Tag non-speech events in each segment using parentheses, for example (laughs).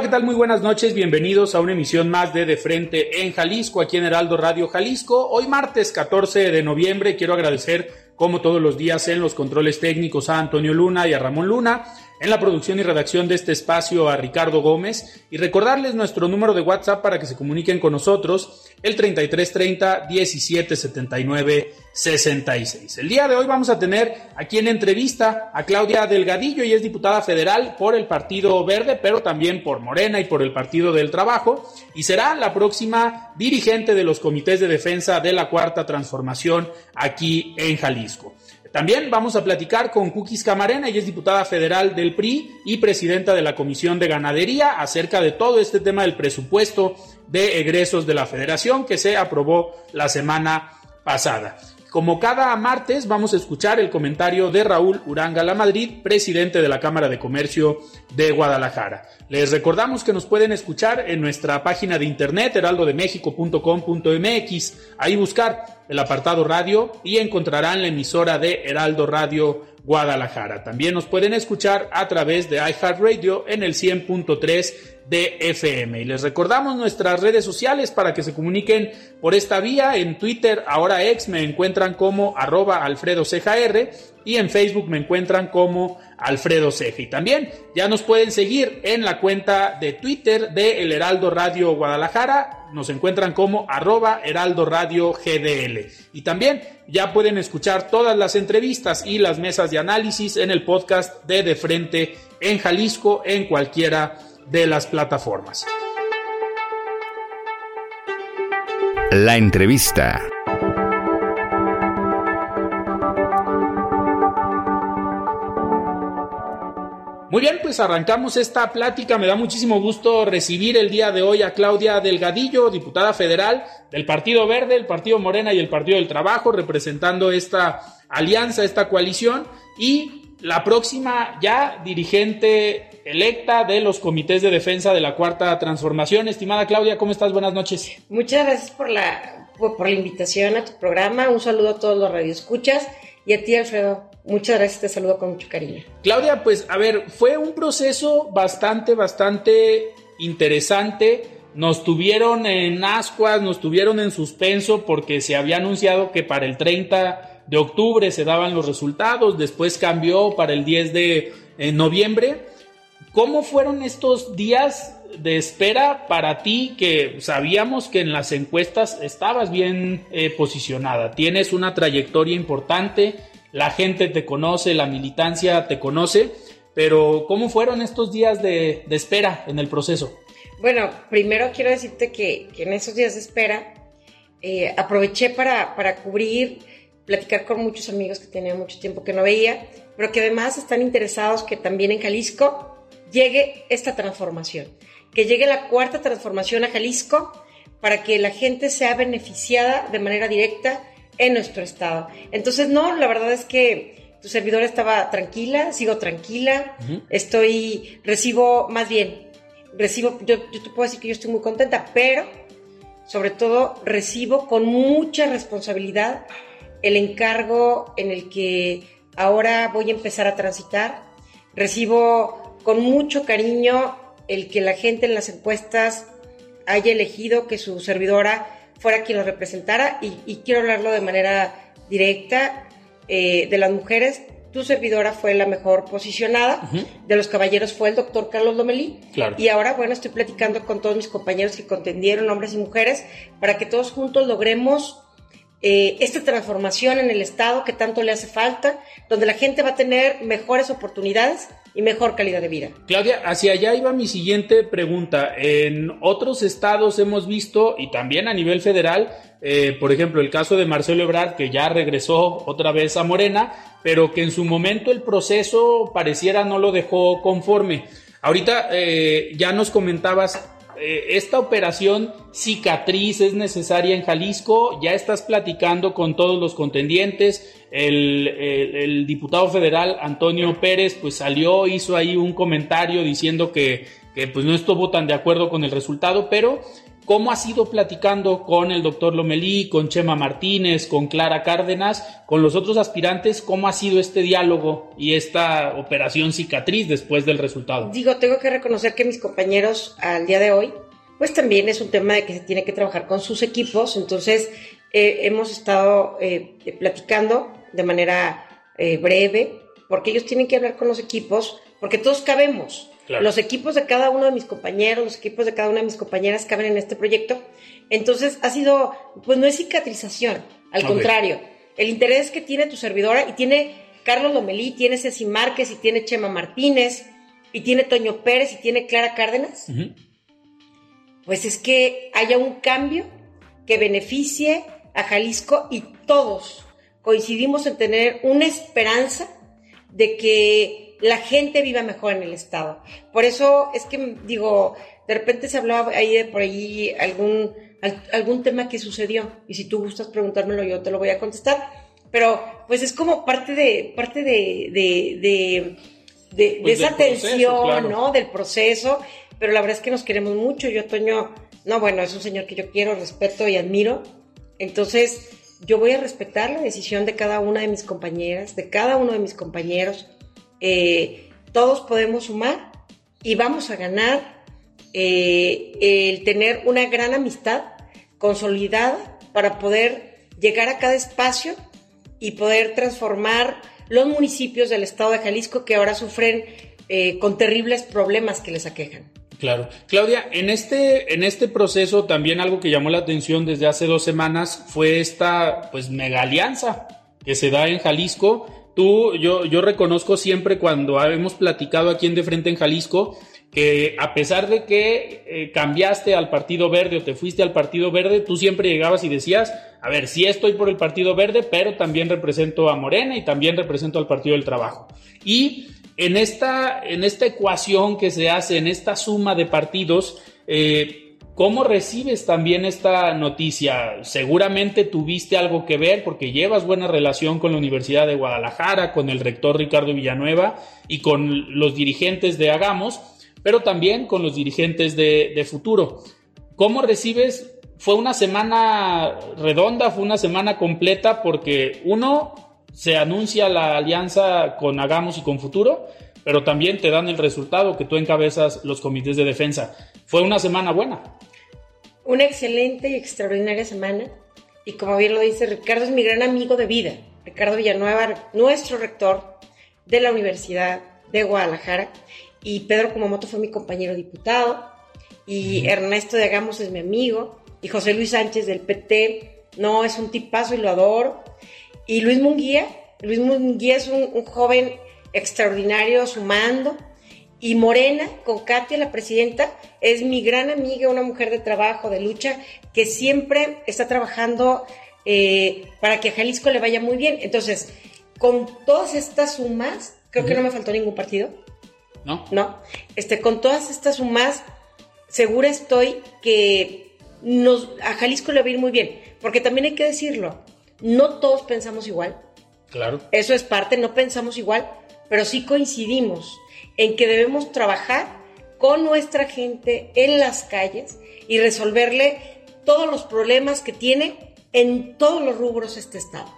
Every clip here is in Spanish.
Hola, ¿qué tal? Muy buenas noches, bienvenidos a una emisión más de De Frente en Jalisco, aquí en Heraldo Radio Jalisco. Hoy martes 14 de noviembre quiero agradecer, como todos los días, en los controles técnicos a Antonio Luna y a Ramón Luna, en la producción y redacción de este espacio a Ricardo Gómez y recordarles nuestro número de WhatsApp para que se comuniquen con nosotros, el 3330 1779 66. El día de hoy vamos a tener aquí en entrevista a Claudia Delgadillo, y es diputada federal por el Partido Verde, pero también por Morena y por el Partido del Trabajo, y será la próxima dirigente de los comités de defensa de la Cuarta Transformación aquí en Jalisco. También vamos a platicar con Cookies Camarena, ella es diputada federal del PRI y presidenta de la Comisión de Ganadería acerca de todo este tema del presupuesto de egresos de la federación que se aprobó la semana pasada. Como cada martes vamos a escuchar el comentario de Raúl Uranga La Madrid, presidente de la Cámara de Comercio de Guadalajara. Les recordamos que nos pueden escuchar en nuestra página de internet heraldodemexico.com.mx, ahí buscar el apartado radio y encontrarán la emisora de Heraldo Radio Guadalajara. También nos pueden escuchar a través de iHeartRadio en el 100.3 de FM. Y les recordamos nuestras redes sociales para que se comuniquen por esta vía. En Twitter, ahora ex, me encuentran como arroba Alfredo y en Facebook me encuentran como Alfredo Ceja. Y también ya nos pueden seguir en la cuenta de Twitter de El Heraldo Radio Guadalajara. Nos encuentran como arroba Heraldo Radio GDL. Y también ya pueden escuchar todas las entrevistas y las mesas de análisis en el podcast de De Frente en Jalisco en cualquiera de las plataformas. La entrevista. Muy bien, pues arrancamos esta plática. Me da muchísimo gusto recibir el día de hoy a Claudia Delgadillo, diputada federal del Partido Verde, el Partido Morena y el Partido del Trabajo, representando esta alianza, esta coalición. Y la próxima ya dirigente electa de los comités de defensa de la Cuarta Transformación. Estimada Claudia, ¿cómo estás? Buenas noches. Muchas gracias por la, por, la invitación a tu programa. Un saludo a todos los radioescuchas y a ti, Alfredo. Muchas gracias, te saludo con mucho cariño. Claudia, pues a ver, fue un proceso bastante, bastante interesante. Nos tuvieron en ascuas, nos tuvieron en suspenso porque se había anunciado que para el 30 de octubre se daban los resultados, después cambió para el 10 de eh, noviembre. ¿Cómo fueron estos días de espera para ti que sabíamos que en las encuestas estabas bien eh, posicionada? Tienes una trayectoria importante, la gente te conoce, la militancia te conoce, pero ¿cómo fueron estos días de, espera en el proceso? Bueno, primero quiero decirte que, en esos días de espera eh, aproveché para, para cubrir, platicar con muchos amigos que tenía mucho tiempo que no veía, pero que además están interesados que también en Jalisco llegue esta transformación, que llegue la cuarta transformación a Jalisco para que la gente sea beneficiada de manera directa en nuestro estado. Entonces, no, la verdad es que tu servidora estaba tranquila, sigo tranquila, estoy, recibo, más bien, recibo, yo, yo te puedo decir que yo estoy muy contenta, pero sobre todo recibo con mucha responsabilidad el encargo en el que ahora voy a empezar a transitar. Recibo con mucho cariño el que la gente en las encuestas haya elegido que su servidora fuera quien lo representara y, quiero hablarlo de manera directa eh, de las mujeres. tu servidora fue la mejor posicionada. De los caballeros fue el doctor Carlos Lomelí. Claro. Y ahora, bueno, estoy platicando con todos mis compañeros que contendieron, hombres y mujeres, para que todos juntos logremos eh, esta transformación en el Estado que tanto le hace falta, donde la gente va a tener mejores oportunidades y mejor calidad de vida. Claudia, hacia allá iba mi siguiente pregunta. En otros estados hemos visto, y también a nivel federal, eh, por ejemplo, el caso de Marcelo Ebrard, que ya regresó otra vez a Morena, pero que en su momento el proceso pareciera no lo dejó conforme. Ahorita eh, ya nos comentabas eh, esta operación cicatriz es necesaria en Jalisco, ya estás platicando con todos los contendientes, el, diputado federal Antonio Pérez pues salió, hizo ahí un comentario diciendo que, pues no estuvo tan de acuerdo con el resultado, pero ¿Cómo ha sido platicando con el doctor Lomelí, con Chema Martínez, con Clara Cárdenas, con los otros aspirantes? ¿Cómo ha sido este diálogo y esta operación cicatriz después del resultado? Digo, tengo que reconocer que mis compañeros al día de hoy, pues también es un tema de que se tiene que trabajar con sus equipos. Entonces, eh, hemos estado eh, platicando de manera eh, breve, porque ellos tienen que hablar con los equipos, porque todos cabemos. Los equipos de cada uno de mis compañeros, los equipos de cada una de mis compañeras caben en este proyecto. Entonces ha sido, pues no es cicatrización, al contrario. El interés que tiene tu servidora y tiene Carlos Lomelí, tiene Ceci Márquez y tiene Chema Martínez y tiene Toño Pérez y tiene Clara Cárdenas, pues es que haya un cambio que beneficie a Jalisco y todos coincidimos en tener una esperanza de que la gente viva mejor en el Estado. Por eso es que digo, de repente se hablaba ahí de por ahí algún, algún tema que sucedió. Y si tú gustas preguntármelo, yo te lo voy a contestar. Pero pues es como parte de, parte de, de, de, pues esa tensión, ¿no? Del proceso. Pero la verdad es que nos queremos mucho. Yo, Toño, no, bueno, es un señor que yo quiero, respeto y admiro. Entonces, yo voy a respetar la decisión de cada una de mis compañeras, de cada uno de mis compañeros eh, todos podemos sumar y vamos a ganar eh, el tener una gran amistad consolidada para poder llegar a cada espacio y poder transformar los municipios del estado de Jalisco que ahora sufren eh, con terribles problemas que les aquejan. Claro. Claudia, en este, en este proceso también algo que llamó la atención desde hace dos semanas fue esta pues mega alianza que se da en Jalisco Tú, yo, yo reconozco siempre cuando hemos platicado aquí en De Frente en Jalisco que a pesar de que eh, cambiaste al Partido Verde o te fuiste al Partido Verde, tú siempre llegabas y decías, a ver, sí estoy por el Partido Verde, pero también represento a Morena y también represento al Partido del Trabajo. Y en esta, en esta ecuación que se hace, en esta suma de partidos, eh, ¿Cómo recibes también esta noticia? Seguramente tuviste algo que ver porque llevas buena relación con la Universidad de Guadalajara, con el rector Ricardo Villanueva y con los dirigentes de Hagamos, pero también con los dirigentes de, Futuro. ¿Cómo recibes? Fue una semana redonda, fue una semana completa porque uno, se anuncia la alianza con Hagamos y con Futuro, pero también te dan el resultado que tú encabezas los comités de defensa. Fue una semana buena una excelente y extraordinaria semana. Y como bien lo dice, Ricardo es mi gran amigo de vida. Ricardo Villanueva, nuestro rector de la Universidad de Guadalajara. Y Pedro Kumamoto fue mi compañero diputado. Y Ernesto de Agamos es mi amigo. Y José Luis Sánchez del PT, no, es un tipazo y lo adoro. Y Luis Munguía, Luis Munguía es un, un joven extraordinario sumando y Morena, con Katia, la presidenta, es mi gran amiga, una mujer de trabajo, de lucha, que siempre está trabajando eh, para que a Jalisco le vaya muy bien. Entonces, con todas estas sumas, creo que no me faltó ningún partido. ¿No? No. Este, con todas estas sumas, segura estoy que nos, a Jalisco le va a ir muy bien. Porque también hay que decirlo, no todos pensamos igual. Claro. Eso es parte, no pensamos igual, pero sí coincidimos en que debemos trabajar con nuestra gente en las calles y resolverle todos los problemas que tiene en todos los rubros este Estado.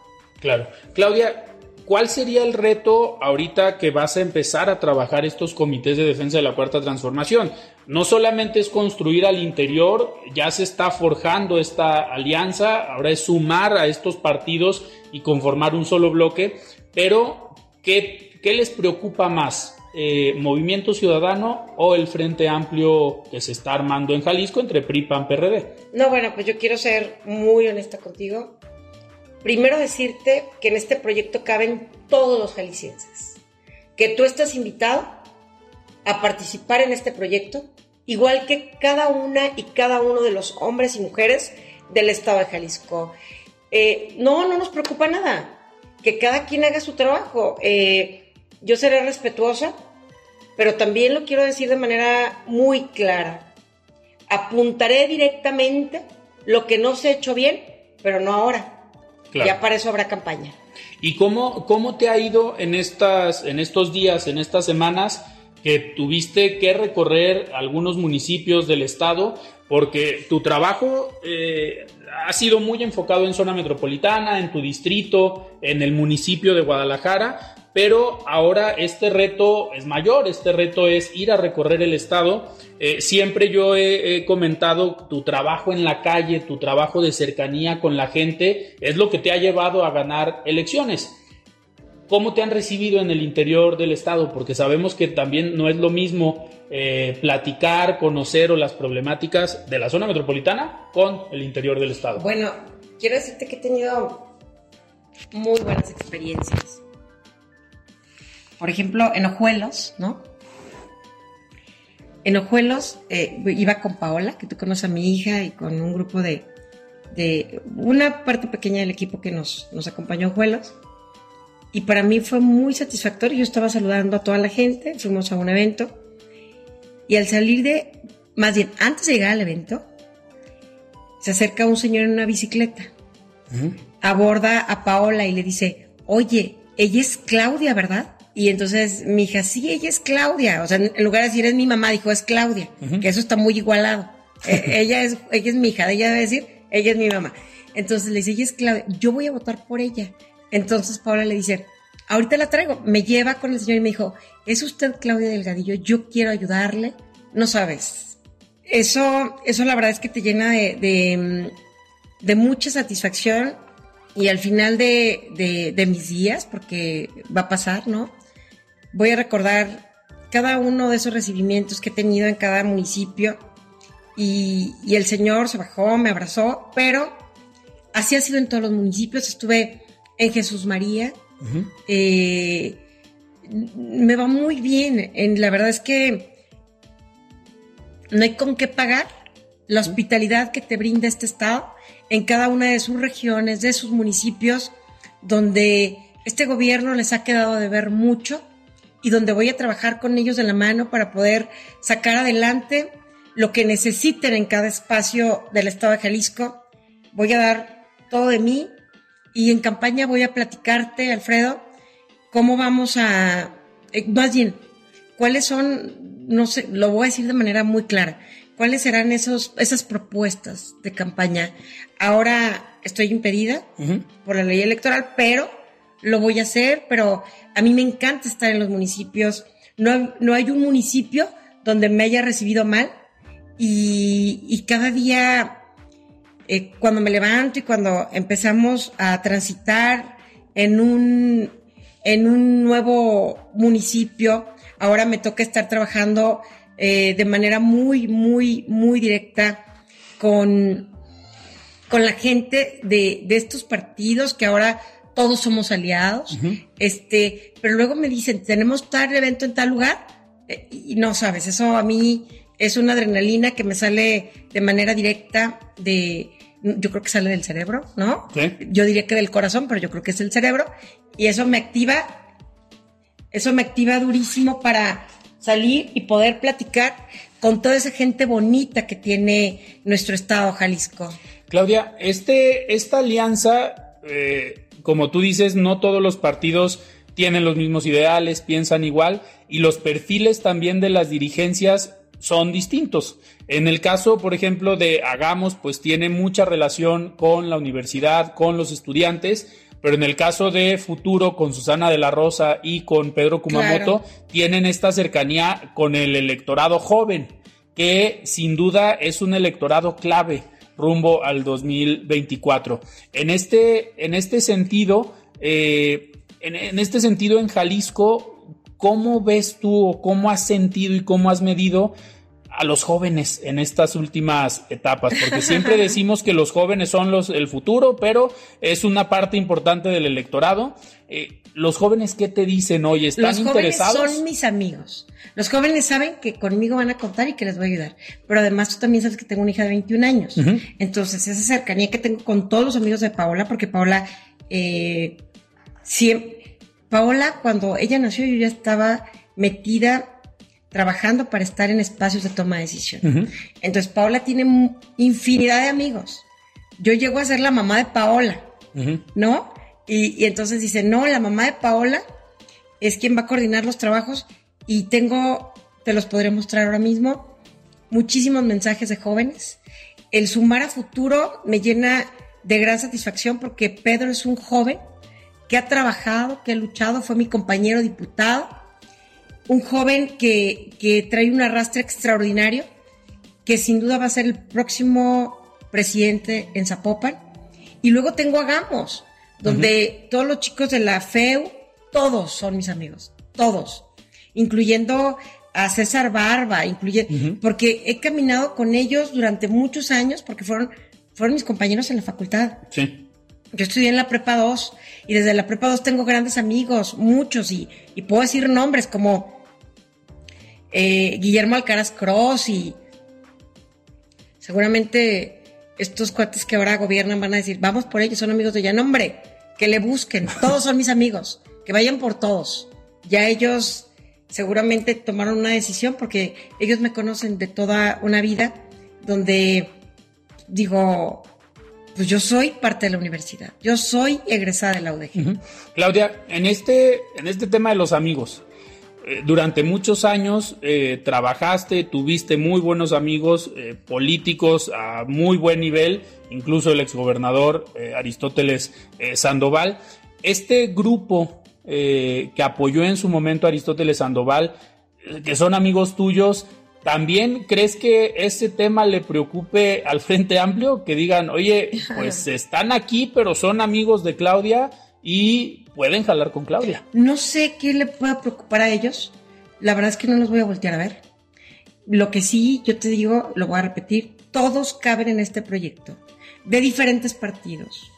Claro. Claudia, ¿cuál sería el reto ahorita que vas a empezar a trabajar estos comités de defensa de la cuarta transformación? No solamente es construir al interior, ya se está forjando esta alianza, ahora es sumar a estos partidos y conformar un solo bloque, pero ¿qué, qué les preocupa más? Eh, Movimiento Ciudadano o el Frente Amplio que se está armando en Jalisco entre PRI, PAN, PRD? No, bueno, pues yo quiero ser muy honesta contigo. Primero decirte que en este proyecto caben todos los jaliscienses, que tú estás invitado a participar en este proyecto, igual que cada una y cada uno de los hombres y mujeres del estado de Jalisco. Eh, no, no nos preocupa nada, que cada quien haga su trabajo. Eh, yo seré respetuosa, pero también lo quiero decir de manera muy clara. Apuntaré directamente lo que no se ha hecho bien, pero no ahora. Ya para eso habrá campaña. ¿Y cómo, cómo te ha ido en, estas, en estos días, en estas semanas que tuviste que recorrer algunos municipios del estado? Porque tu trabajo eh, ha sido muy enfocado en zona metropolitana, en tu distrito, en el municipio de Guadalajara, pero ahora este reto es mayor, este reto es ir a recorrer el estado. Eh, siempre yo he, comentado tu trabajo en la calle, tu trabajo de cercanía con la gente, es lo que te ha llevado a ganar elecciones. ¿Cómo te han recibido en el interior del estado? Porque sabemos que también no es lo mismo eh, platicar, conocer o las problemáticas de la zona metropolitana con el interior del estado. Bueno, quiero decirte que he tenido muy buenas experiencias por ejemplo, en Ojuelos, ¿no? En Ojuelos eh, iba con Paola, que tú conoces a mi hija, y con un grupo de, de una parte pequeña del equipo que nos, nos acompañó a Ojuelos. Y para mí fue muy satisfactorio. Yo estaba saludando a toda la gente, fuimos a un evento. Y al salir de, más bien, antes de llegar al evento, se acerca un señor en una bicicleta. Aborda a Paola y le dice, oye, ella es Claudia, ¿verdad? Y entonces mi hija, sí, ella es Claudia. O sea, en lugar de decir es mi mamá, dijo es Claudia, que eso está muy igualado. E, (laughs) ella, es, ella es mi hija, ella debe decir, ella es mi mamá. Entonces le dice, ella es Claudia, yo voy a votar por ella. Entonces Paula le dice, ahorita la traigo. Me lleva con el señor y me dijo, ¿es usted Claudia Delgadillo? Yo quiero ayudarle. No sabes. Eso, eso la verdad es que te llena de, de, de mucha satisfacción y al final de, de, de, mis días, porque va a pasar, ¿no? Voy a recordar cada uno de esos recibimientos que he tenido en cada municipio y, el Señor se bajó, me abrazó, pero así ha sido en todos los municipios. Estuve en Jesús María. Eh, me va muy bien. En, la verdad es que no hay con qué pagar la hospitalidad que te brinda este estado en cada una de sus regiones, de sus municipios, donde este gobierno les ha quedado de ver mucho y donde voy a trabajar con ellos de la mano para poder sacar adelante lo que necesiten en cada espacio del estado de Jalisco. Voy a dar todo de mí y en campaña voy a platicarte, Alfredo, cómo vamos a, eh, más bien, cuáles son, no sé, lo voy a decir de manera muy clara, cuáles serán esos, esas propuestas de campaña. Ahora estoy impedida por la ley electoral, pero lo voy a hacer, pero a mí me encanta estar en los municipios. No, no hay un municipio donde me haya recibido mal y, cada día, eh, cuando me levanto y cuando empezamos a transitar en un, en un nuevo municipio, ahora me toca estar trabajando eh, de manera muy, muy, muy directa con, con la gente de, de estos partidos que ahora todos somos aliados, este, pero luego me dicen, tenemos tal evento en tal lugar, eh, y no sabes, eso a mí es una adrenalina que me sale de manera directa de, yo creo que sale del cerebro, ¿no? Yo diría que del corazón, pero yo creo que es el cerebro, y eso me activa, eso me activa durísimo para salir y poder platicar con toda esa gente bonita que tiene nuestro estado Jalisco. Claudia, este, esta alianza eh, como tú dices, no todos los partidos tienen los mismos ideales, piensan igual y los perfiles también de las dirigencias son distintos. En el caso, por ejemplo, de Hagamos, pues tiene mucha relación con la universidad, con los estudiantes, pero en el caso de Futuro, con Susana de la Rosa y con Pedro Kumamoto, tienen esta cercanía con el electorado joven, que sin duda es un electorado clave rumbo al 2024. En este, en este sentido, eh, en, este sentido, en Jalisco, ¿cómo ves tú o cómo has sentido y cómo has medido a los jóvenes en estas últimas etapas, porque siempre (laughs) decimos que los jóvenes son los el futuro, pero es una parte importante del electorado. Eh, los jóvenes, ¿qué te dicen hoy? ¿Están los interesados? Jóvenes son mis amigos. Los jóvenes saben que conmigo van a contar y que les voy a ayudar. Pero además tú también sabes que tengo una hija de 21 años. Entonces, esa cercanía que tengo con todos los amigos de Paola, porque Paola, eh, siempre, Paola, cuando ella nació, yo ya estaba metida trabajando para estar en espacios de toma de decisión. Entonces, Paola tiene infinidad de amigos. Yo llego a ser la mamá de Paola, ¿no? Y, entonces dice, no, la mamá de Paola es quien va a coordinar los trabajos y tengo, te los podré mostrar ahora mismo, muchísimos mensajes de jóvenes. El sumar a futuro me llena de gran satisfacción porque Pedro es un joven que ha trabajado, que ha luchado, fue mi compañero diputado un joven que, que trae un arrastre extraordinario, que sin duda va a ser el próximo presidente en Zapopan. Y luego tengo a Gamos, donde todos los chicos de la FEU, todos son mis amigos, todos, incluyendo a César Barba, incluye, porque he caminado con ellos durante muchos años, porque fueron, fueron mis compañeros en la facultad. Sí. Yo estudié en la prepa 2 y desde la prepa 2 tengo grandes amigos, muchos, y, puedo decir nombres como eh, Guillermo Alcaraz Cross y seguramente estos cuates que ahora gobiernan van a decir, vamos por ellos, son amigos de ya, nombre, que le busquen, (laughs) todos son mis amigos, que vayan por todos. Ya ellos seguramente tomaron una decisión porque ellos me conocen de toda una vida donde digo, pues yo soy parte de la universidad. Yo soy egresada de la UDG. Claudia, en este, en este tema de los amigos, durante muchos años eh, trabajaste, tuviste muy buenos amigos eh, políticos a muy buen nivel, incluso el exgobernador Aristóteles Sandoval. Este grupo que apoyó en su momento a Aristóteles Sandoval, que son amigos tuyos, ¿También crees que ese tema le preocupe al Frente Amplio? Que digan, oye, pues (laughs) están aquí, pero son amigos de Claudia y pueden jalar con Claudia. No sé qué le pueda preocupar a ellos. La verdad es que no los voy a voltear a ver. Lo que sí, yo te digo, lo voy a repetir, todos caben en este proyecto, de diferentes partidos,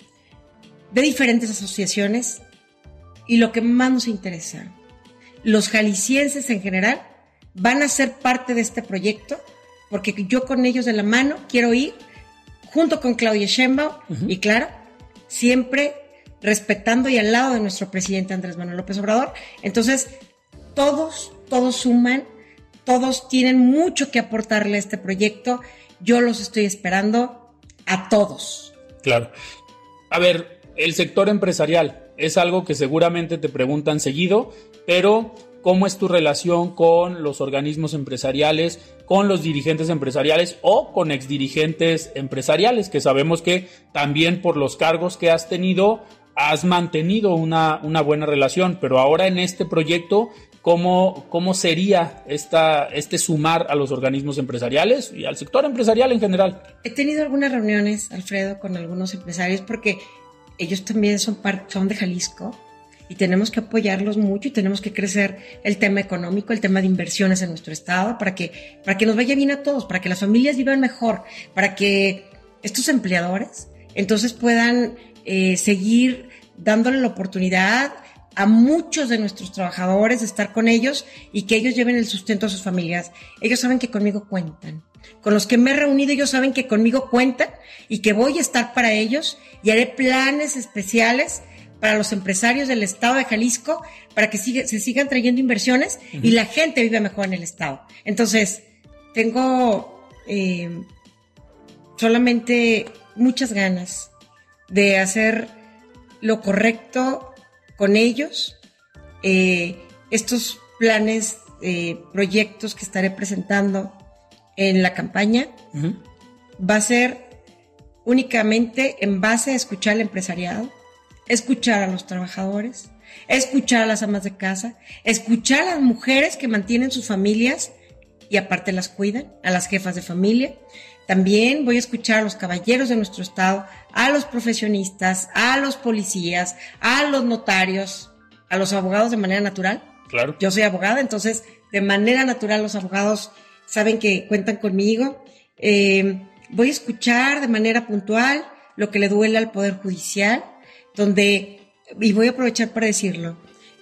de diferentes asociaciones, y lo que más nos interesa, los jaliscienses en general van a ser parte de este proyecto, porque yo con ellos de la mano quiero ir junto con Claudia Sheinbaum y claro, siempre respetando y al lado de nuestro presidente Andrés Manuel López Obrador. Entonces, todos, todos suman, todos tienen mucho que aportarle a este proyecto. Yo los estoy esperando a todos. Claro. A ver, el sector empresarial es algo que seguramente te preguntan seguido, pero cómo es tu relación con los organismos empresariales, con los dirigentes empresariales o con exdirigentes empresariales, que sabemos que también por los cargos que has tenido has mantenido una, una buena relación, pero ahora en este proyecto, ¿cómo, cómo sería esta, este sumar a los organismos empresariales y al sector empresarial en general? He tenido algunas reuniones, Alfredo, con algunos empresarios porque ellos también son, son de Jalisco y tenemos que apoyarlos mucho y tenemos que crecer el tema económico, el tema de inversiones en nuestro estado para que, para que nos vaya bien a todos, para que las familias vivan mejor, para que estos empleadores entonces puedan eh, seguir dándole la oportunidad a muchos de nuestros trabajadores de estar con ellos y que ellos lleven el sustento a sus familias. Ellos saben que conmigo cuentan. Con los que me he reunido ellos saben que conmigo cuentan y que voy a estar para ellos y haré planes especiales para los empresarios del estado de Jalisco, para que se sigan trayendo inversiones y la gente vive mejor en el estado. Entonces, tengo eh, solamente muchas ganas de hacer lo correcto con ellos. Eh, estos planes, eh, proyectos que estaré presentando en la campaña, va a ser únicamente en base a escuchar al empresariado, escuchar a los trabajadores, escuchar a las amas de casa, escuchar a las mujeres que mantienen sus familias y aparte las cuidan, a las jefas de familia. También voy a escuchar a los caballeros de nuestro estado, a los profesionistas, a los policías, a los notarios, a los abogados de manera natural. Claro. Yo soy abogada, entonces de manera natural los abogados saben que cuentan conmigo. Eh, voy a escuchar de manera puntual lo que le duele al Poder Judicial, donde, y voy a aprovechar para decirlo,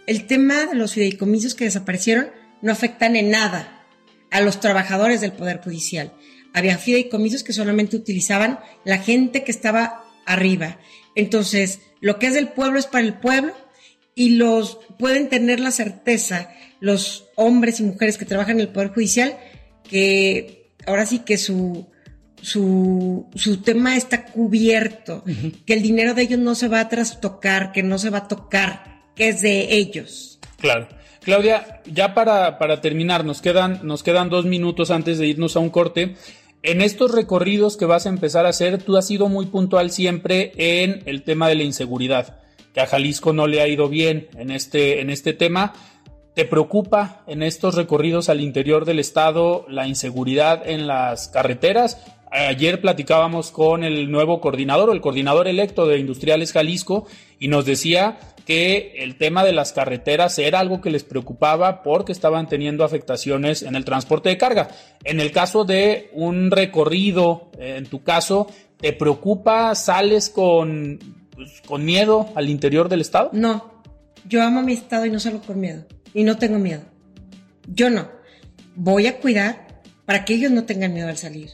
el tema de los fideicomisos que desaparecieron no afectan en nada a los trabajadores del Poder Judicial. Había fideicomisos que solamente utilizaban la gente que estaba arriba. Entonces, lo que es del pueblo es para el pueblo y los pueden tener la certeza los hombres y mujeres que trabajan en el Poder Judicial que ahora sí que su, su, tema está cubierto, que el dinero de ellos no se va a trastocar, que no se va a tocar, que es de ellos. Claro. Claudia, ya para, para terminar, nos quedan, nos quedan dos minutos antes de irnos a un corte. En estos recorridos que vas a empezar a hacer, tú has sido muy puntual siempre en el tema de la inseguridad, que a Jalisco no le ha ido bien en este, en este tema. ¿Te preocupa en estos recorridos al interior del estado la inseguridad en las carreteras? Ayer platicábamos con el nuevo coordinador o el coordinador electo de Industriales Jalisco y nos decía que el tema de las carreteras era algo que les preocupaba porque estaban teniendo afectaciones en el transporte de carga. En el caso de un recorrido, en tu caso, ¿te preocupa? ¿Sales con, pues, con miedo al interior del estado? No, yo amo mi estado y no salgo con miedo y no tengo miedo. Yo no. Voy a cuidar para que ellos no tengan miedo al salir.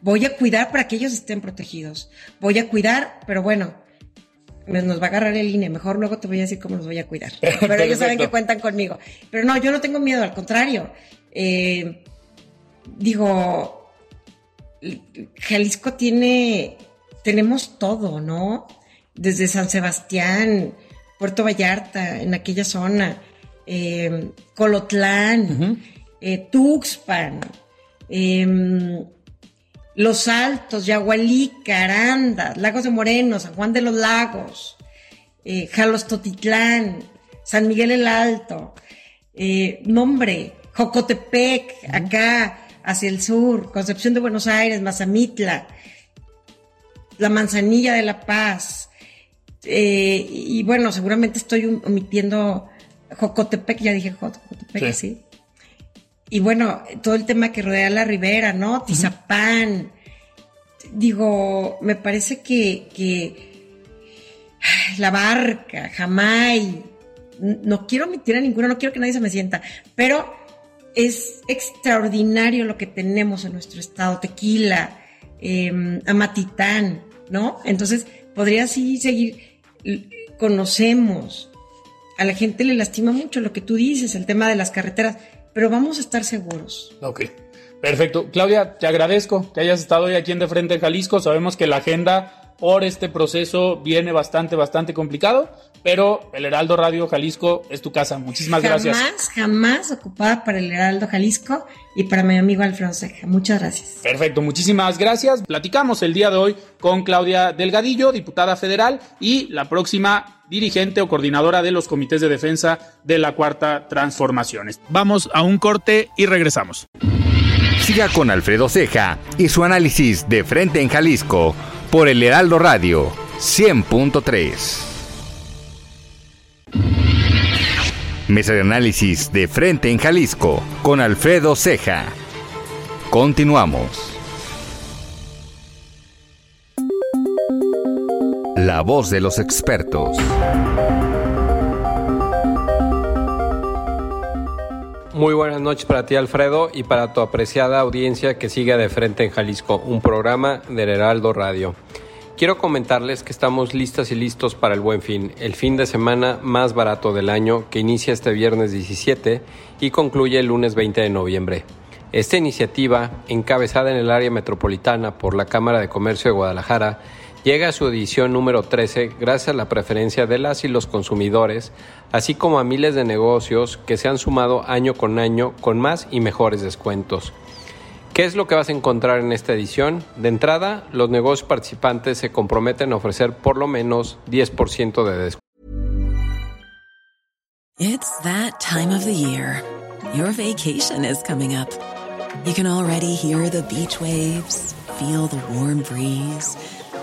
Voy a cuidar para que ellos estén protegidos. Voy a cuidar, pero bueno, nos va a agarrar el INE. Mejor luego te voy a decir cómo los voy a cuidar. (laughs) Pero ellos saben que cuentan conmigo. Pero no, yo no tengo miedo, al contrario. Eh, digo, Jalisco tiene, tenemos todo, ¿no? Desde San Sebastián, Puerto Vallarta, en aquella zona eh, Colotlán, eh, Tuxpan, em, Los Altos, Yagualí, Arandas, Lagos de Moreno, San Juan de los Lagos, eh, Jalostotitlán, San Miguel el Alto, Nombre, Jocotepec, acá hacia el sur, Concepción de Buenos Aires, Mazamitla, La Manzanilla de la Paz. y bueno, seguramente estoy omitiendo Jocotepec, ya dije Jocotepec, sí. Y bueno, todo el tema que rodea la ribera, ¿no? Tizapán. Digo, me parece que, la barca, Jamay, no quiero omitir a ninguna, no quiero que nadie se me sienta, pero es extraordinario lo que tenemos en nuestro estado, Tequila, em, Amatitán, ¿no? Entonces, podría así seguir, conocemos, a la gente le lastima mucho lo que tú dices, el tema de las carreteras, pero vamos a estar seguros. Ok. Perfecto. Claudia, te agradezco que hayas estado hoy aquí en De Frente en Jalisco. Sabemos que la agenda por este proceso viene bastante, bastante complicado, pero el Heraldo Radio Jalisco es tu casa. Muchísimas gracias. Jamás, jamás ocupada para el Heraldo Jalisco y para mi amigo Alfredo Ceja. Muchas gracias. Perfecto, muchísimas gracias. Platicamos el día de hoy con Claudia Delgadillo, diputada federal, y la próxima dirigente o coordinadora de los comités de defensa de la Cuarta Transformación. Vamos a un corte y regresamos. Siga con Alfredo Ceja y su análisis de frente en Jalisco por el Heraldo Radio 100.3. Mesa de análisis de frente en Jalisco con Alfredo Ceja. Continuamos. La voz de los expertos. Muy buenas noches para ti Alfredo y para tu apreciada audiencia que sigue de frente en Jalisco, un programa del Heraldo Radio. Quiero comentarles que estamos listas y listos para el buen fin, el fin de semana más barato del año que inicia este viernes 17 y concluye el lunes 20 de noviembre. Esta iniciativa, encabezada en el área metropolitana por la Cámara de Comercio de Guadalajara, llega a su edición número 13 gracias a la preferencia de las y los consumidores, así como a miles de negocios que se han sumado año con año con más y mejores descuentos. ¿Qué es lo que vas a encontrar en esta edición? De entrada, los negocios participantes se comprometen a ofrecer por lo menos 10% de descuento. It's that time of the year. Your vacation is coming up. You can already hear the beach waves, feel the warm breeze.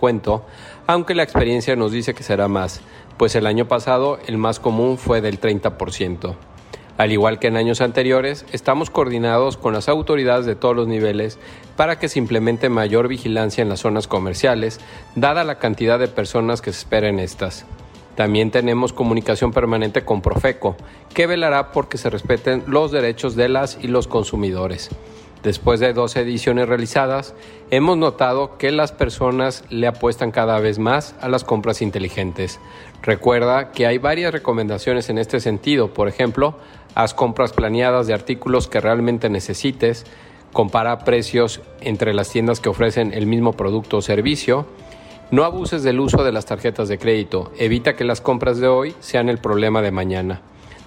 Cuento, aunque la experiencia nos dice que será más. pues el año pasado el más común fue del 30%. Al igual que en años anteriores, estamos coordinados con las autoridades de todos los niveles para que se implemente mayor vigilancia en las zonas comerciales, dada la cantidad de personas que se espera en estas. También tenemos comunicación permanente con Profeco, que velará porque se respeten los derechos de las y los consumidores. Después de dos ediciones realizadas, hemos notado que las personas le apuestan cada vez más a las compras inteligentes. Recuerda que hay varias recomendaciones en este sentido. Por ejemplo, haz compras planeadas de artículos que realmente necesites, compara precios entre las tiendas que ofrecen el mismo producto o servicio, no abuses del uso de las tarjetas de crédito, evita que las compras de hoy sean el problema de mañana.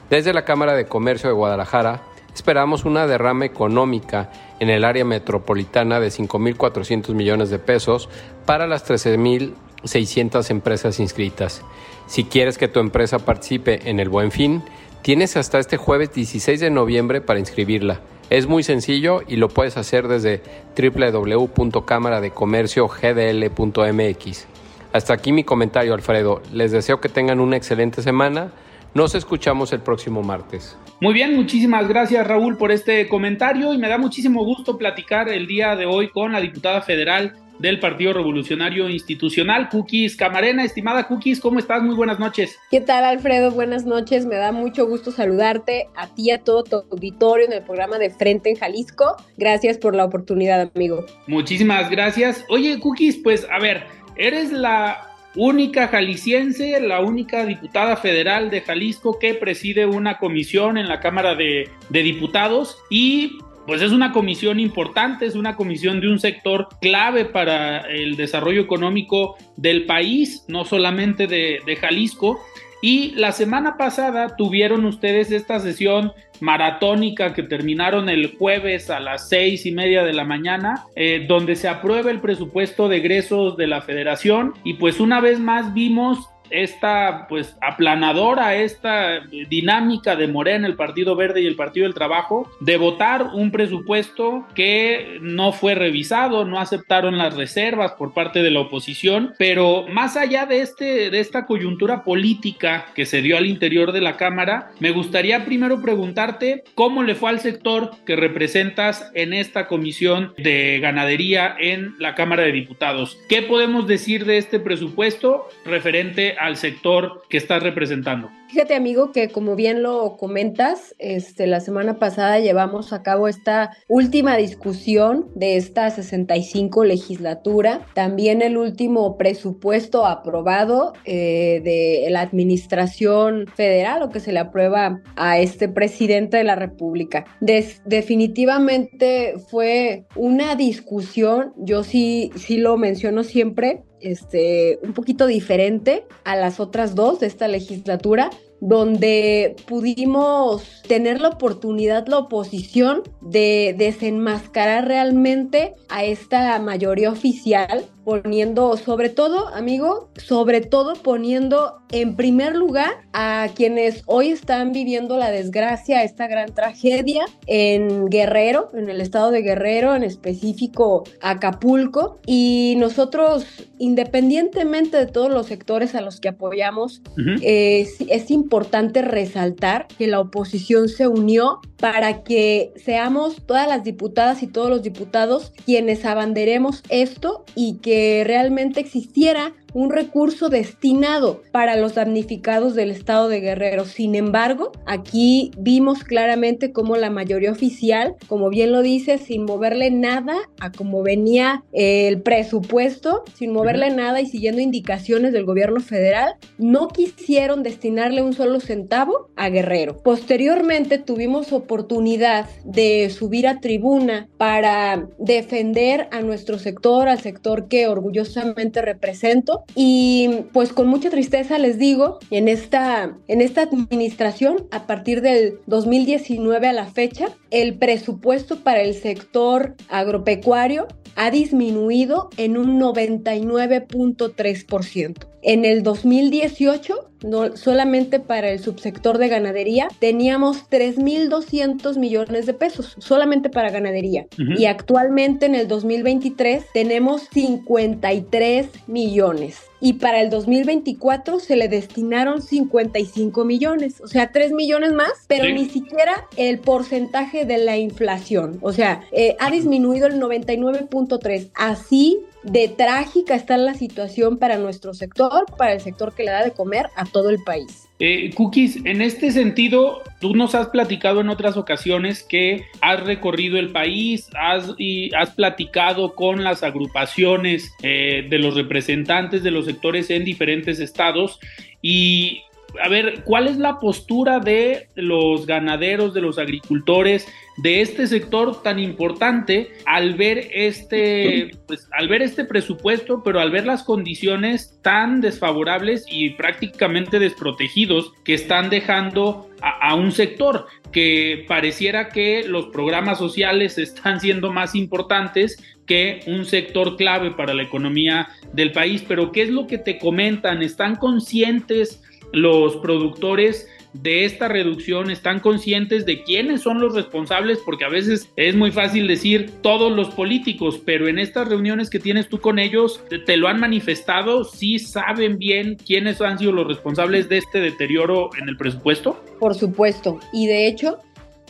Desde la Cámara de Comercio de Guadalajara, esperamos una derrama económica en el área metropolitana de 5.400 millones de pesos para las 13.600 empresas inscritas. Si quieres que tu empresa participe en el Buen Fin, tienes hasta este jueves 16 de noviembre para inscribirla. Es muy sencillo y lo puedes hacer desde www.cámaradecomerciogdl.mx. Hasta aquí mi comentario, Alfredo. Les deseo que tengan una excelente semana. Nos escuchamos el próximo martes. Muy bien, muchísimas gracias Raúl por este comentario y me da muchísimo gusto platicar el día de hoy con la diputada federal del Partido Revolucionario Institucional, Cookies Camarena. Estimada Cookies, ¿cómo estás? Muy buenas noches. ¿Qué tal, Alfredo? Buenas noches. Me da mucho gusto saludarte a ti y a todo tu auditorio en el programa de Frente en Jalisco. Gracias por la oportunidad, amigo. Muchísimas gracias. Oye, Cookies, pues a ver, eres la única jalisciense, la única diputada federal de Jalisco que preside una comisión en la Cámara de, Diputados y pues es una comisión importante, es una comisión de un sector clave para el desarrollo económico del país, no solamente de, Jalisco. Y la semana pasada tuvieron ustedes esta sesión maratónica que terminaron el jueves a las seis y media de la mañana, eh, donde se aprueba el presupuesto de egresos de la federación. Y pues una vez más vimos esta pues aplanadora, esta dinámica de Morena, el Partido Verde y el Partido del Trabajo, de votar un presupuesto que no fue revisado, no aceptaron las reservas por parte de la oposición, pero más allá de, este, de esta coyuntura política que se dio al interior de la Cámara, me gustaría primero preguntarte cómo le fue al sector que representas en esta comisión de ganadería en la Cámara de Diputados. ¿Qué podemos decir de este presupuesto referente al sector que estás representando. Fíjate, amigo, que como bien lo comentas, este, la semana pasada llevamos a cabo esta última discusión de esta 65 legislatura, también el último presupuesto aprobado eh, de la administración federal o que se le aprueba a este presidente de la República. definitivamente fue una discusión, yo sí, sí lo menciono siempre, este, un poquito diferente a las otras dos de esta legislatura, donde pudimos tener la oportunidad, la oposición, de desenmascarar realmente a esta mayoría oficial poniendo, sobre todo, amigo, sobre todo poniendo en primer lugar a quienes hoy están viviendo la desgracia, esta gran tragedia en Guerrero, en el estado de Guerrero, en específico Acapulco. Y nosotros, independientemente de todos los sectores a los que apoyamos, es importante resaltar que la oposición se unió para que seamos todas las diputadas y todos los diputados quienes abanderemos esto y que realmente existiera un recurso destinado para los damnificados del estado de Guerrero. Sin embargo, aquí vimos claramente cómo la mayoría oficial, como bien lo dice, sin moverle nada a cómo venía el presupuesto, sin moverle nada y siguiendo indicaciones del gobierno federal, no quisieron destinarle un solo centavo a Guerrero. Posteriormente tuvimos oportunidad de subir a tribuna para defender a nuestro sector, al sector que orgullosamente represento y pues con mucha tristeza les digo, en esta, en esta administración, a partir del 2019 a la fecha, el presupuesto para el sector agropecuario ha disminuido en un 99.3%. En el 2018, no, solamente para el subsector de ganadería, teníamos 3.200 millones de pesos, solamente para ganadería. Y actualmente en el 2023 tenemos 53 millones. Y para el 2024 se le destinaron 55 millones, o sea, 3 millones más, pero ni siquiera el porcentaje de la inflación. O sea, eh, ha disminuido el 99.3. Así de trágica está la situación para nuestro sector, para el sector que le da de comer a todo el país. Eh, Cookies, en este sentido, tú nos has platicado en otras ocasiones que has recorrido el país, has, y has platicado con las agrupaciones eh, de los representantes de los sectores en diferentes estados y a ver, ¿cuál es la postura de los ganaderos, de los agricultores, de este sector tan importante al ver este, pues, al ver este presupuesto, pero al ver las condiciones tan desfavorables y prácticamente desprotegidos que están dejando a, a un sector que pareciera que los programas sociales (laughs) están siendo más importantes que un sector clave para la economía del país, pero ¿qué es lo que te comentan? ¿Están conscientes los productores de esta reducción están conscientes de quiénes son los responsables, porque a veces es muy fácil decir todos los políticos, pero en estas reuniones que tienes tú con ellos, te, lo han manifestado, sí saben bien quiénes han sido los responsables de este deterioro en el presupuesto. Por supuesto, y de hecho,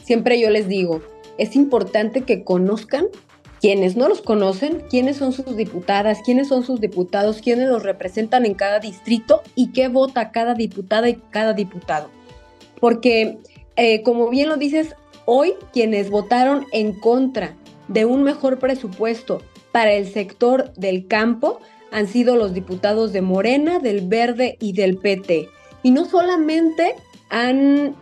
siempre yo les digo, es importante que conozcan quienes no los conocen, quiénes son sus diputadas, quiénes son sus diputados, quiénes los representan en cada distrito y qué vota cada diputada y cada diputado. Porque, eh, como bien lo dices, hoy quienes votaron en contra de un mejor presupuesto para el sector del campo han sido los diputados de Morena, del Verde y del PT. Y no solamente han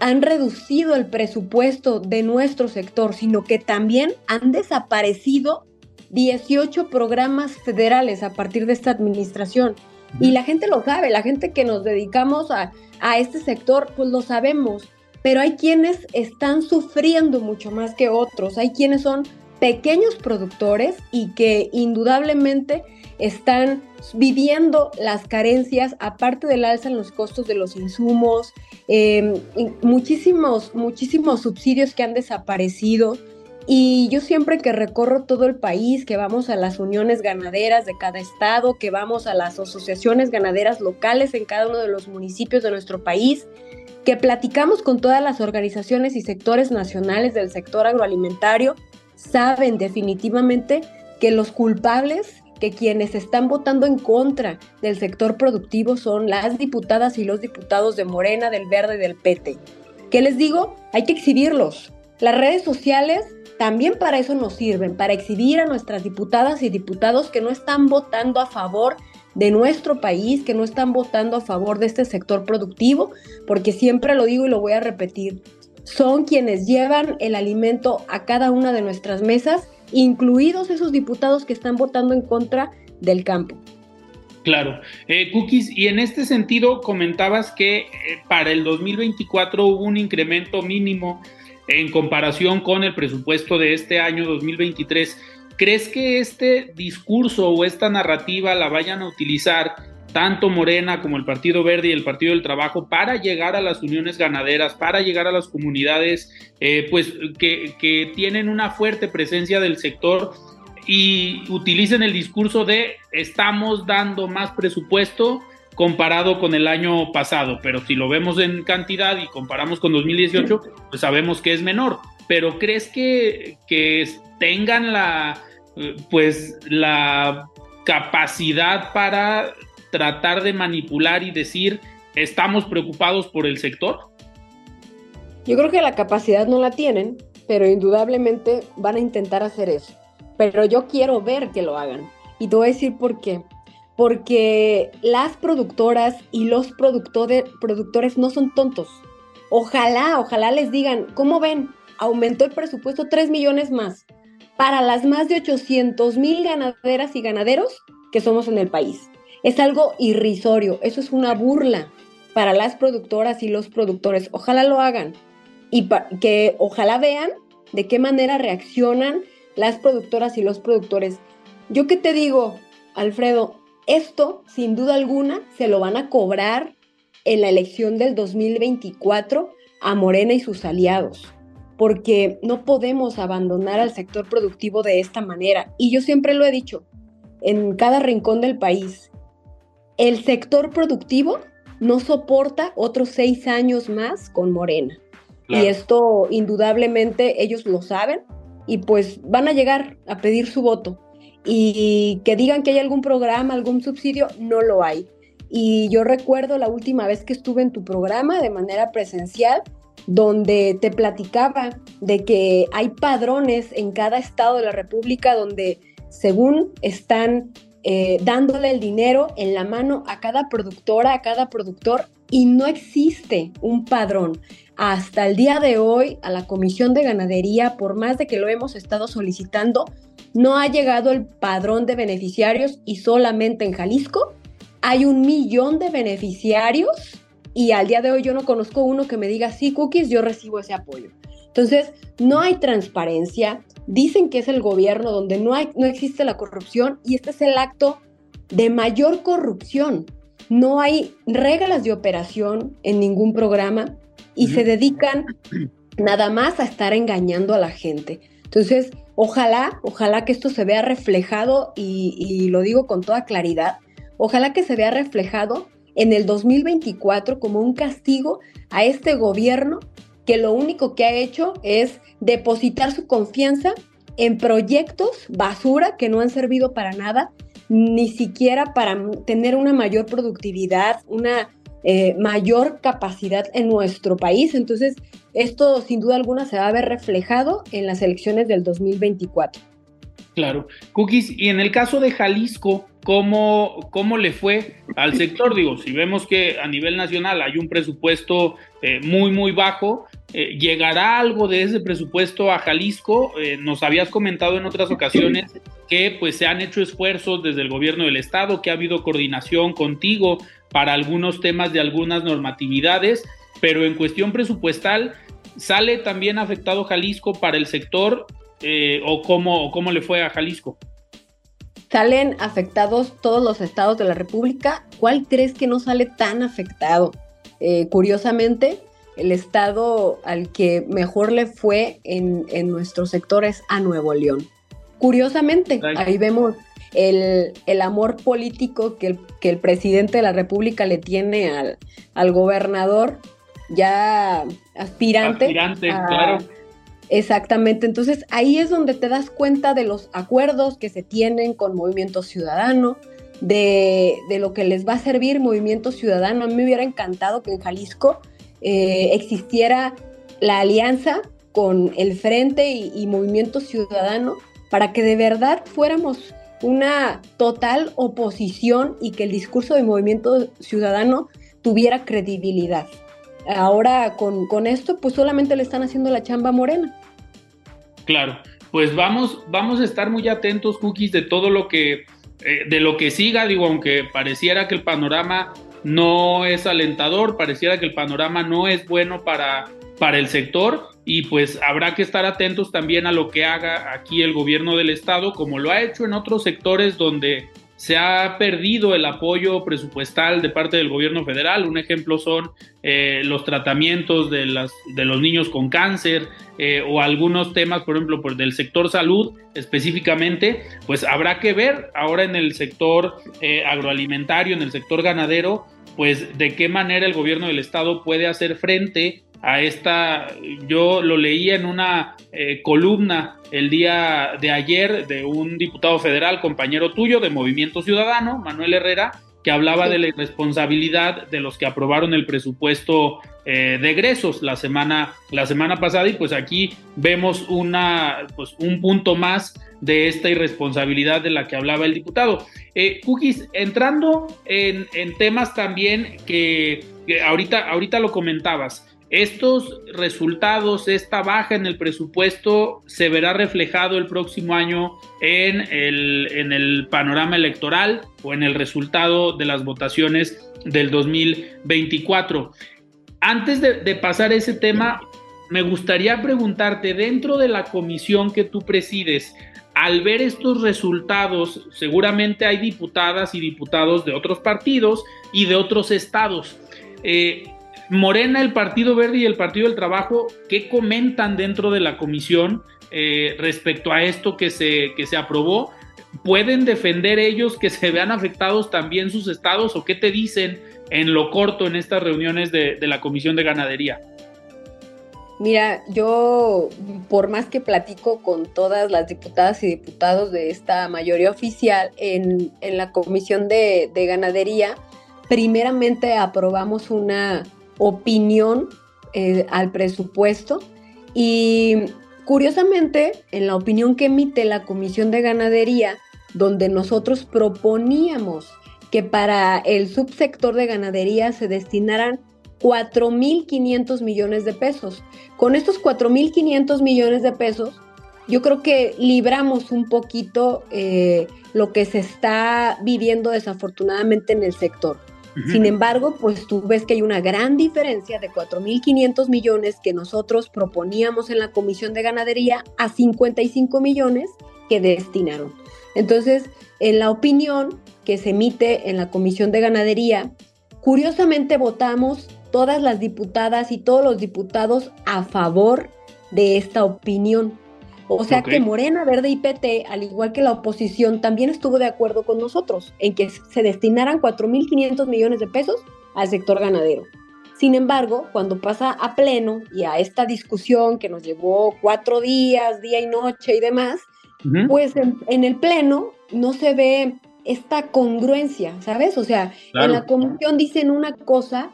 han reducido el presupuesto de nuestro sector, sino que también han desaparecido 18 programas federales a partir de esta administración. Y la gente lo sabe, la gente que nos dedicamos a, a este sector, pues lo sabemos. Pero hay quienes están sufriendo mucho más que otros. Hay quienes son pequeños productores y que indudablemente están viviendo las carencias, aparte del alza en los costos de los insumos, em, muchísimos, muchísimos subsidios que han desaparecido. Y yo siempre que recorro todo el país, que vamos a las uniones ganaderas de cada estado, que vamos a las asociaciones ganaderas locales en cada uno de los municipios de nuestro país, que platicamos con todas las organizaciones y sectores nacionales del sector agroalimentario, saben definitivamente que los culpables que quienes están votando en contra del sector productivo son las diputadas y los diputados de Morena, del Verde y del PT. ¿Qué les digo? Hay que exhibirlos. Las redes sociales también para eso nos sirven, para exhibir a nuestras diputadas y diputados que no están votando a favor de nuestro país, que no están votando a favor de este sector productivo, porque siempre lo digo y lo voy a repetir, son quienes llevan el alimento a cada una de nuestras mesas incluidos esos diputados que están votando en contra del campo. Claro. Eh, Cookies, y en este sentido comentabas que eh, para el 2024 hubo un incremento mínimo en comparación con el presupuesto de este año 2023. ¿Crees que este discurso o esta narrativa la vayan a utilizar tanto Morena como el Partido Verde y el Partido del Trabajo para llegar a las uniones ganaderas, para llegar a las comunidades eh, pues que, tienen una fuerte presencia del sector y utilicen el discurso de estamos dando más presupuesto comparado con el año pasado, pero si lo vemos en cantidad y comparamos con 2018, pues sabemos que es menor. Pero ¿crees que, que tengan la, pues la capacidad para tratar de manipular y decir estamos preocupados por el sector? Yo creo que la capacidad no la tienen, pero indudablemente van a intentar hacer eso. Pero yo quiero ver que lo hagan. Y te voy a decir por qué. Porque las productoras y los productores, no son tontos. Ojalá, ojalá les digan, ¿cómo ven? Aumentó el presupuesto 3 millones más para las más de 800 mil ganaderas y ganaderos que somos en el país. Es algo irrisorio, eso es una burla para las productoras y los productores. Ojalá lo hagan y que ojalá vean de qué manera reaccionan las productoras y los productores. Yo qué te digo, Alfredo, esto sin duda alguna se lo van a cobrar en la elección del 2024 a Morena y sus aliados, porque no podemos abandonar al sector productivo de esta manera. Y yo siempre lo he dicho, en cada rincón del país, el sector productivo no soporta otros seis años más con Morena. Y esto indudablemente ellos lo saben y pues van a llegar a pedir su voto. Y que digan que hay algún programa, algún subsidio, no lo hay. Y yo recuerdo la última vez que estuve en tu programa de manera presencial, donde te platicaba de que hay padrones en cada estado de la República donde según están eh, dándole el dinero en la mano a cada productora, a cada productor, y no existe un padrón. Hasta el día de hoy, a la Comisión de Ganadería, por más de que lo hemos estado solicitando, no ha llegado el padrón de beneficiarios y solamente en Jalisco hay un millón de beneficiarios y al día de hoy yo no conozco uno que me diga, sí, cookies, yo recibo ese apoyo. Entonces, no hay transparencia, dicen que es el gobierno donde no, hay, no existe la corrupción y este es el acto de mayor corrupción. No hay reglas de operación en ningún programa y se dedican nada más a estar engañando a la gente. Entonces, ojalá, ojalá que esto se vea reflejado y, y lo digo con toda claridad, ojalá que se vea reflejado en el 2024 como un castigo a este gobierno que lo único que ha hecho es depositar su confianza en proyectos basura que no han servido para nada, ni siquiera para tener una mayor productividad, una eh, mayor capacidad en nuestro país. Entonces, esto sin duda alguna se va a ver reflejado en las elecciones del 2024. Claro. Cookies, y en el caso de Jalisco, ¿cómo, cómo le fue al sector? Digo, si vemos que a nivel nacional hay un presupuesto eh, muy, muy bajo, eh, ¿llegará algo de ese presupuesto a Jalisco? Eh, nos habías comentado en otras ocasiones que pues se han hecho esfuerzos desde el gobierno del estado, que ha habido coordinación contigo para algunos temas de algunas normatividades, pero en cuestión presupuestal, ¿sale también afectado Jalisco para el sector eh, o, cómo, cómo le fue a Jalisco? Salen afectados todos los estados de la República. ¿Cuál crees que no sale tan afectado? Curiosamente, el estado al que mejor le fue en, en nuestro sector es a Nuevo León. Curiosamente, ahí vemos el, amor político que el, que el, presidente de la República le tiene al, al gobernador ya aspirante. Aspirante, claro. Exactamente, entonces ahí es donde te das cuenta de los acuerdos que se tienen con Movimiento Ciudadano, de, lo que les va a servir Movimiento Ciudadano. A mí me hubiera encantado que en Jalisco eh, existiera la alianza con el Frente y, Movimiento Ciudadano para que de verdad fuéramos una total oposición y que el discurso de Movimiento Ciudadano tuviera credibilidad. Ahora con, con esto pues solamente le están haciendo la chamba morena. Claro, pues vamos, vamos a estar muy atentos, Cookies, de todo lo que, eh, de lo que siga, digo, aunque pareciera que el panorama no es alentador, pareciera que el panorama no es bueno para, para el sector y pues habrá que estar atentos también a lo que haga aquí el gobierno del estado, como lo ha hecho en otros sectores donde se ha perdido el apoyo presupuestal de parte del gobierno federal. Un ejemplo son eh, los tratamientos de, las, de, los niños con cáncer eh, o algunos temas, por ejemplo, del sector salud específicamente, pues habrá que ver ahora en el sector eh, agroalimentario, en el sector ganadero, pues de qué manera el gobierno del estado puede hacer frente a esta, yo lo leía en una eh, columna el día de ayer de un diputado federal, compañero tuyo de Movimiento Ciudadano, Manuel Herrera, que hablaba de la irresponsabilidad de los que aprobaron el presupuesto eh, de egresos la semana, la semana pasada y pues aquí vemos una, pues un punto más de esta irresponsabilidad de la que hablaba el diputado. Eh, Cookies, entrando en, temas también que, ahorita, ahorita lo comentabas, estos resultados, esta baja en el presupuesto se verá reflejado el próximo año en el, en el panorama electoral o en el resultado de las votaciones del 2024. Antes de, de pasar ese tema, me gustaría preguntarte, dentro de la comisión que tú presides, al ver estos resultados, seguramente hay diputadas y diputados de otros partidos y de otros estados. Eh, Morena, el Partido Verde y el Partido del Trabajo, ¿qué comentan dentro de la comisión eh, respecto a esto que se, que se aprobó? ¿Pueden defender ellos que se vean afectados también sus estados o qué te dicen en lo corto en estas reuniones de, la Comisión de Ganadería? Mira, yo por más que platico con todas las diputadas y diputados de esta mayoría oficial en, la Comisión de, de Ganadería, primeramente aprobamos una opinión eh, al presupuesto y curiosamente en la opinión que emite la Comisión de Ganadería, donde nosotros proponíamos que para el subsector de ganadería se destinaran 4.500 millones de pesos. Con estos 4.500 millones de pesos, yo creo que libramos un poquito eh, lo que se está viviendo desafortunadamente en el sector. Sin embargo, pues tú ves que hay una gran diferencia de 4.500 millones que nosotros proponíamos en la Comisión de Ganadería a 55 millones que destinaron. Entonces, en la opinión que se emite en la Comisión de Ganadería, curiosamente votamos todas las diputadas y todos los diputados a favor de esta opinión. O sea que Morena, Verde y PT, al igual que la oposición, también estuvo de acuerdo con nosotros en que se destinaran 4.500 millones de pesos al sector ganadero. Sin embargo, cuando pasa a pleno y a esta discusión que nos llevó cuatro días, día y noche y demás, pues en, el pleno no se ve esta congruencia, ¿sabes? O sea, en la comisión dicen una cosa,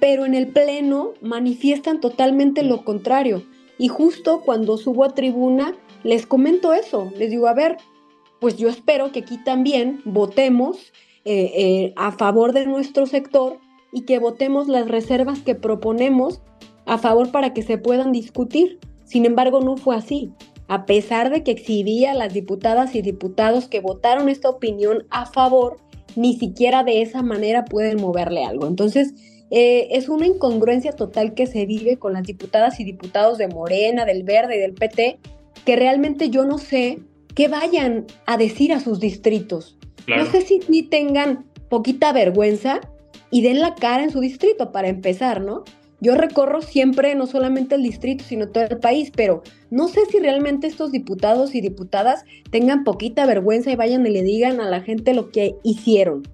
pero en el pleno manifiestan totalmente lo contrario. Y justo cuando subo a tribuna, les comento eso. Les digo, a ver, pues yo espero que aquí también votemos eh, eh, a favor de nuestro sector y que votemos las reservas que proponemos a favor para que se puedan discutir. Sin embargo, no fue así. A pesar de que exhibía las diputadas y diputados que votaron esta opinión a favor, ni siquiera de esa manera pueden moverle algo. Entonces, eh, es una incongruencia total que se vive con las diputadas y diputados de Morena, del Verde y del PT, que realmente yo no sé qué vayan a decir a sus distritos. No sé si, ni tengan poquita vergüenza y den la cara en su distrito para empezar, ¿no? Yo recorro siempre no solamente el distrito, sino todo el país, pero no sé si realmente estos diputados y diputadas tengan poquita vergüenza y vayan y le digan a la gente lo que hicieron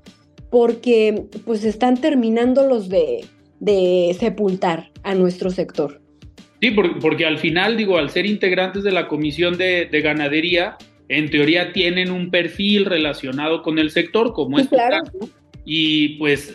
porque pues están terminando los de, sepultar a nuestro sector. Sí, porque, al final, digo, al ser integrantes de la Comisión de, Ganadería, en teoría tienen un perfil relacionado con el sector, como es claro. y pues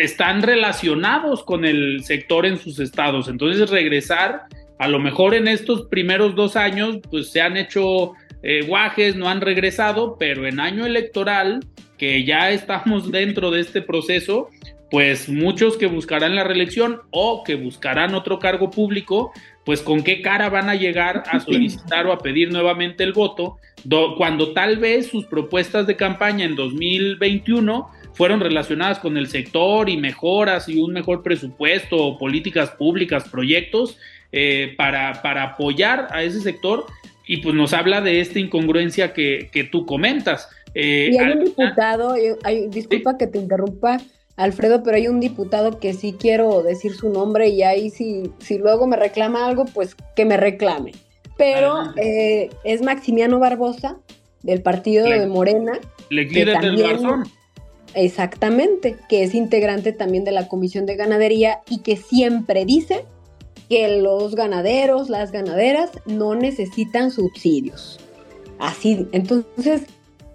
están relacionados con el sector en sus estados. Entonces, regresar, a lo mejor en estos primeros dos años, pues se han hecho eh, guajes, no han regresado, pero en año electoral que ya estamos dentro de este proceso, pues muchos que buscarán la reelección o que buscarán otro cargo público, pues con qué cara van a llegar a (laughs) solicitar o a pedir nuevamente el voto, cuando tal vez sus propuestas de campaña en 2021 fueron relacionadas con el sector y mejoras y un mejor presupuesto políticas públicas, proyectos eh, para, para apoyar a ese sector y pues nos habla de esta incongruencia que, que tú comentas. Eh, y hay un diputado, hay, disculpa que te interrumpa, Alfredo, pero hay un diputado que sí quiero decir su nombre y ahí si, si luego me reclama algo, pues que me reclame. Pero eh, es Maximiano Barbosa, del partido de Morena. Le quiere del Garzón. Exactamente, que es integrante también de la Comisión de Ganadería y que siempre dice que los ganaderos, las ganaderas no necesitan subsidios. Así, entonces,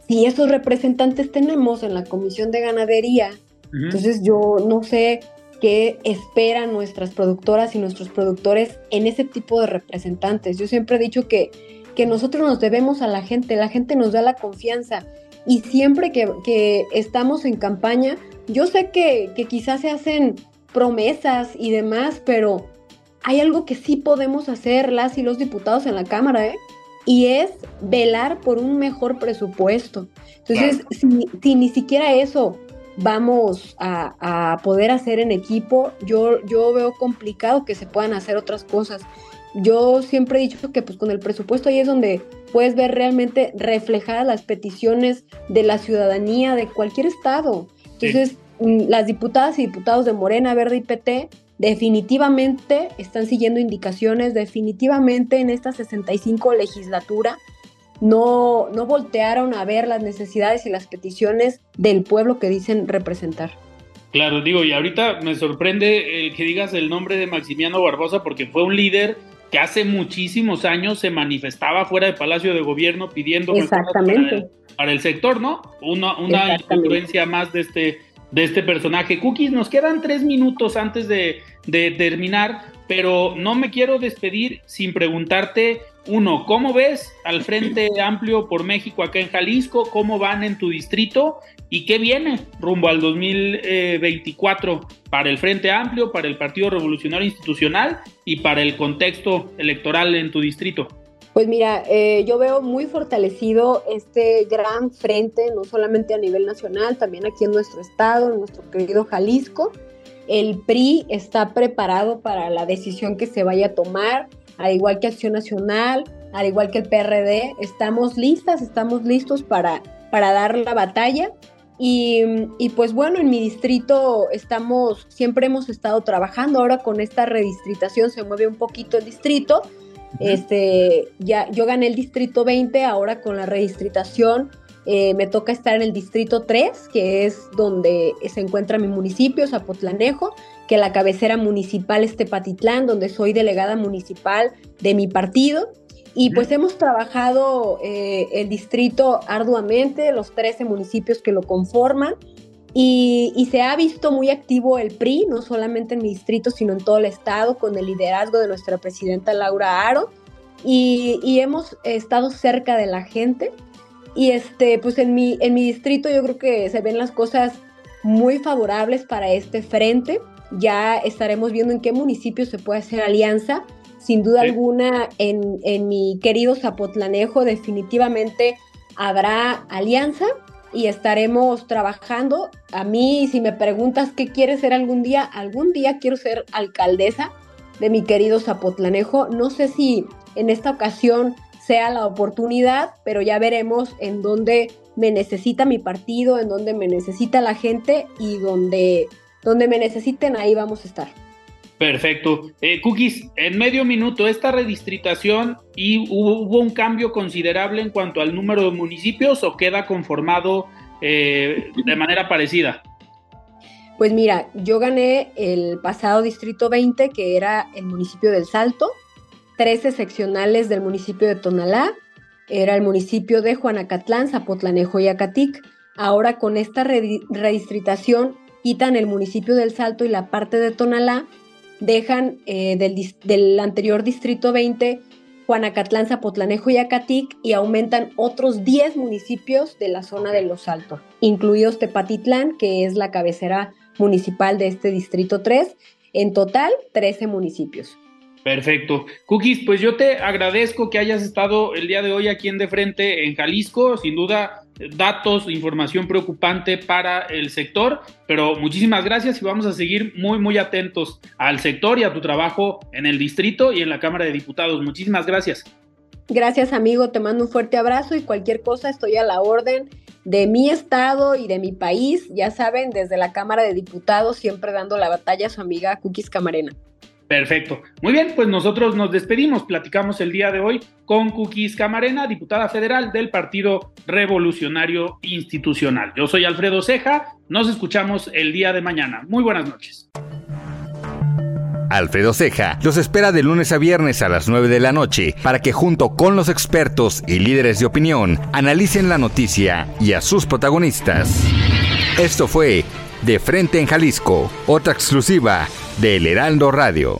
si esos representantes tenemos en la Comisión de Ganadería, entonces yo no sé qué esperan nuestras productoras y nuestros productores en ese tipo de representantes. Yo siempre he dicho que, que nosotros nos debemos a la gente, la gente nos da la confianza y siempre que, estamos en campaña, yo sé que, que quizás se hacen promesas y demás, pero hay algo que sí podemos hacer las y los diputados en la Cámara, ¿eh? Y es velar por un mejor presupuesto. Entonces, si, ni siquiera eso vamos a, poder hacer en equipo, yo, yo veo complicado que se puedan hacer otras cosas. Yo siempre he dicho que pues con el presupuesto ahí es donde puedes ver realmente reflejadas las peticiones de la ciudadanía de cualquier estado. Entonces, mm, las diputadas y diputados de Morena, Verde y PT definitivamente están siguiendo indicaciones, definitivamente en esta 65 legislatura no, no voltearon a ver las necesidades y las peticiones del pueblo que dicen representar. Claro, digo, y ahorita me sorprende eh, que digas el nombre de Maximiano Barbosa porque fue un líder que hace muchísimos años se manifestaba fuera del Palacio de Gobierno pidiendo Exactamente. Para, el, sector, ¿no? Una, una influencia más de este, de este personaje. Cookies, nos quedan tres minutos antes de, de terminar, pero no me quiero despedir sin preguntarte, uno, ¿cómo ves al Frente Amplio por México acá en Jalisco? ¿Cómo van en tu distrito? ¿Y qué viene rumbo al 2024 para el Frente Amplio, para el Partido Revolucionario Institucional y para el contexto electoral en tu distrito? Pues mira, eh, yo veo muy fortalecido este gran frente, no solamente a nivel nacional, también aquí en nuestro estado, en nuestro querido Jalisco. El PRI está preparado para la decisión que se vaya a tomar, al igual que Acción Nacional, al igual que el PRD. Estamos listas, estamos listos para, para dar la batalla. Y, pues bueno, en mi distrito estamos, siempre hemos estado trabajando. Ahora con esta redistritación se mueve un poquito el distrito. Este, ya, yo gané el distrito 20, ahora con la redistritación eh, me toca estar en el distrito 3, que es donde se encuentra mi municipio, Zapotlanejo, que la cabecera municipal es Tepatitlán, donde soy delegada municipal de mi partido. Y pues hemos trabajado eh, el distrito arduamente, los 13 municipios que lo conforman, y, y, se ha visto muy activo el PRI, no solamente en mi distrito, sino en todo el estado, con el liderazgo de nuestra presidenta Laura Aro, y, y hemos estado cerca de la gente. Y este, pues en mi, en mi distrito yo creo que se ven las cosas muy favorables para este frente. Ya estaremos viendo en qué municipio se puede hacer alianza. Sin duda alguna, en, en mi querido Zapotlanejo definitivamente habrá alianza y estaremos trabajando. A mí, si me preguntas qué quieres ser algún día, algún día quiero ser alcaldesa de mi querido Zapotlanejo. No sé si en esta ocasión sea la oportunidad, pero ya veremos en dónde me necesita mi partido, en dónde me necesita la gente y donde, donde me necesiten, ahí vamos a estar. Perfecto. Eh, Cookies, en medio minuto, esta redistritación y hubo, un cambio considerable en cuanto al número de municipios o queda conformado eh, de manera parecida? Pues mira, yo gané el pasado distrito 20, que era el municipio del Salto, 13 seccionales del municipio de Tonalá, era el municipio de Juanacatlán, Zapotlanejo y Acatic. Ahora con esta redistritación quitan el municipio del Salto y la parte de Tonalá, dejan eh, del, anterior distrito 20 Juanacatlán, Zapotlanejo y Acatic y aumentan otros 10 municipios de la zona de Los Altos, incluidos Tepatitlán, que es la cabecera municipal de este distrito 3. En total, 13 municipios. Perfecto. Cookies, pues yo te agradezco que hayas estado el día de hoy aquí en De Frente en Jalisco. Sin duda, datos, información preocupante para el sector, pero muchísimas gracias y vamos a seguir muy, muy atentos al sector y a tu trabajo en el distrito y en la Cámara de Diputados. Muchísimas gracias. Gracias, amigo. Te mando un fuerte abrazo y cualquier cosa estoy a la orden de mi estado y de mi país. Ya saben, desde la Cámara de Diputados, siempre dando la batalla a su amiga Cookies Camarena. Perfecto. Muy bien, pues nosotros nos despedimos. Platicamos el día de hoy con Cookies Camarena, diputada federal del Partido Revolucionario Institucional. Yo soy Alfredo Ceja. Nos escuchamos el día de mañana. Muy buenas noches. Alfredo Ceja los espera de lunes a viernes a las 9 de la noche para que junto con los expertos y líderes de opinión analicen la noticia y a sus protagonistas. Esto fue De Frente en Jalisco, otra exclusiva de El Heraldo Radio.